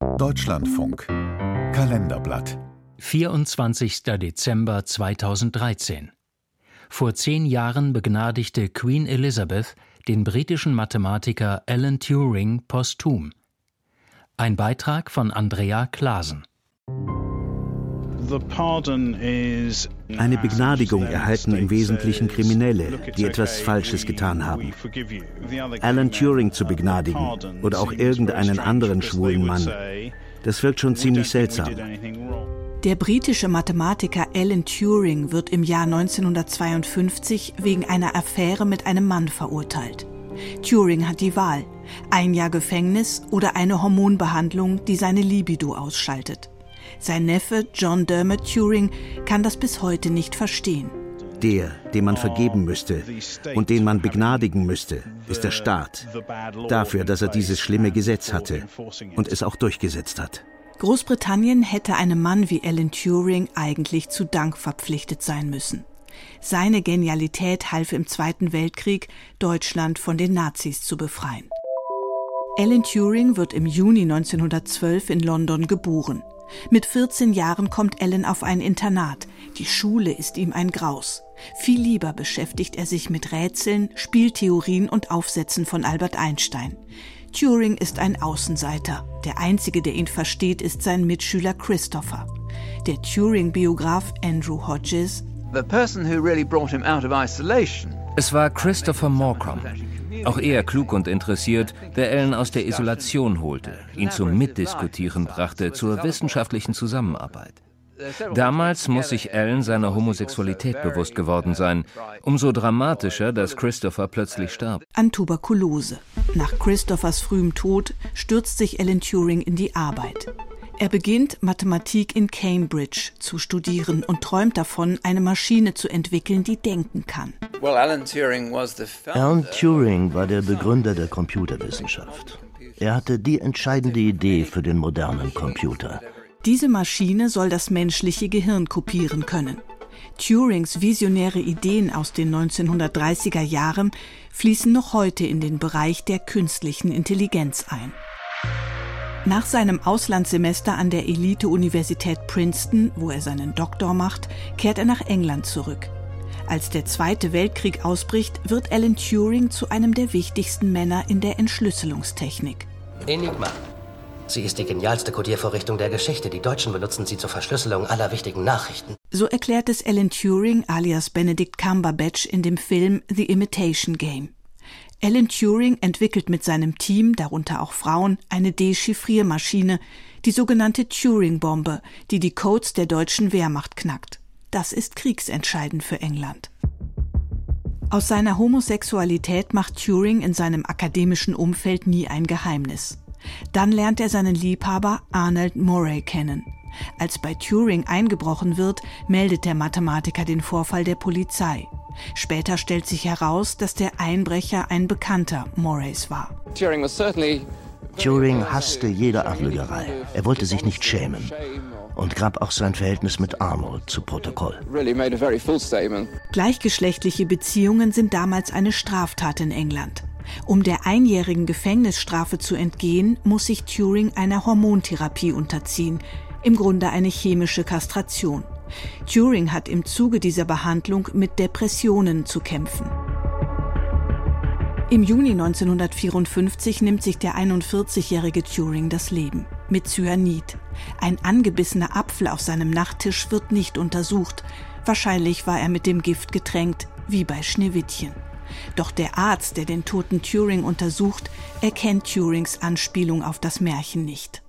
Deutschlandfunk Kalenderblatt 24. Dezember 2013 Vor zehn Jahren begnadigte Queen Elizabeth den britischen Mathematiker Alan Turing posthum. Ein Beitrag von Andrea Klasen. Eine Begnadigung erhalten im Wesentlichen Kriminelle, die etwas Falsches getan haben. Alan Turing zu begnadigen oder auch irgendeinen anderen schwulen Mann, das wirkt schon ziemlich seltsam. Der britische Mathematiker Alan Turing wird im Jahr 1952 wegen einer Affäre mit einem Mann verurteilt. Turing hat die Wahl, ein Jahr Gefängnis oder eine Hormonbehandlung, die seine Libido ausschaltet. Sein Neffe John Dermot Turing kann das bis heute nicht verstehen. Der, dem man vergeben müsste und den man begnadigen müsste, ist der Staat. Dafür, dass er dieses schlimme Gesetz hatte und es auch durchgesetzt hat. Großbritannien hätte einem Mann wie Alan Turing eigentlich zu Dank verpflichtet sein müssen. Seine Genialität half im Zweiten Weltkrieg, Deutschland von den Nazis zu befreien. Alan Turing wird im Juni 1912 in London geboren. Mit 14 Jahren kommt Alan auf ein Internat. Die Schule ist ihm ein Graus. Viel lieber beschäftigt er sich mit Rätseln, Spieltheorien und Aufsätzen von Albert Einstein. Turing ist ein Außenseiter. Der einzige, der ihn versteht, ist sein Mitschüler Christopher. Der Turing-Biograf Andrew Hodges. Es war Christopher Morcom, auch er klug und interessiert, der Ellen aus der Isolation holte, ihn zum Mitdiskutieren brachte, zur wissenschaftlichen Zusammenarbeit. Damals muss sich Ellen seiner Homosexualität bewusst geworden sein. Umso dramatischer, dass Christopher plötzlich starb. An Tuberkulose. Nach Christophers frühem Tod stürzt sich Alan Turing in die Arbeit. Er beginnt Mathematik in Cambridge zu studieren und träumt davon, eine Maschine zu entwickeln, die denken kann. Alan Turing war der Begründer der Computerwissenschaft. Er hatte die entscheidende Idee für den modernen Computer. Diese Maschine soll das menschliche Gehirn kopieren können. Turings visionäre Ideen aus den 1930er Jahren fließen noch heute in den Bereich der künstlichen Intelligenz ein. Nach seinem Auslandssemester an der Elite-Universität Princeton, wo er seinen Doktor macht, kehrt er nach England zurück. Als der Zweite Weltkrieg ausbricht, wird Alan Turing zu einem der wichtigsten Männer in der Entschlüsselungstechnik. Enigma. Sie ist die genialste Codiervorrichtung der Geschichte. Die Deutschen benutzen sie zur Verschlüsselung aller wichtigen Nachrichten. So erklärt es Alan Turing alias Benedict Cumberbatch in dem Film The Imitation Game. Alan Turing entwickelt mit seinem Team, darunter auch Frauen, eine Dechiffriermaschine, die sogenannte Turing-Bombe, die die Codes der deutschen Wehrmacht knackt. Das ist kriegsentscheidend für England. Aus seiner Homosexualität macht Turing in seinem akademischen Umfeld nie ein Geheimnis. Dann lernt er seinen Liebhaber Arnold Murray kennen. Als bei Turing eingebrochen wird, meldet der Mathematiker den Vorfall der Polizei. Später stellt sich heraus, dass der Einbrecher ein Bekannter Morrays war. Turing hasste jede Anlügerei. Er wollte sich nicht schämen und gab auch sein Verhältnis mit Arnold zu Protokoll. Gleichgeschlechtliche Beziehungen sind damals eine Straftat in England. Um der einjährigen Gefängnisstrafe zu entgehen, muss sich Turing einer Hormontherapie unterziehen, im Grunde eine chemische Kastration. Turing hat im Zuge dieser Behandlung mit Depressionen zu kämpfen. Im Juni 1954 nimmt sich der 41-jährige Turing das Leben mit Cyanid. Ein angebissener Apfel auf seinem Nachttisch wird nicht untersucht. Wahrscheinlich war er mit dem Gift getränkt, wie bei Schneewittchen. Doch der Arzt, der den toten Turing untersucht, erkennt Turings Anspielung auf das Märchen nicht.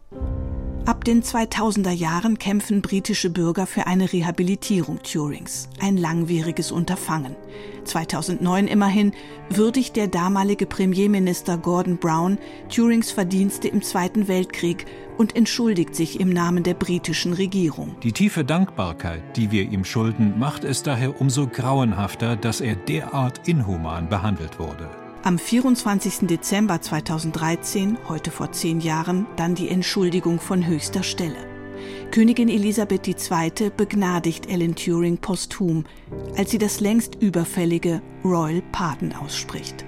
Ab den 2000er Jahren kämpfen britische Bürger für eine Rehabilitierung Turings. Ein langwieriges Unterfangen. 2009 immerhin würdigt der damalige Premierminister Gordon Brown Turings Verdienste im Zweiten Weltkrieg und entschuldigt sich im Namen der britischen Regierung. Die tiefe Dankbarkeit, die wir ihm schulden, macht es daher umso grauenhafter, dass er derart inhuman behandelt wurde. Am 24. Dezember 2013, heute vor zehn Jahren, dann die Entschuldigung von höchster Stelle. Königin Elisabeth II. begnadigt Alan Turing posthum, als sie das längst überfällige Royal Pardon ausspricht.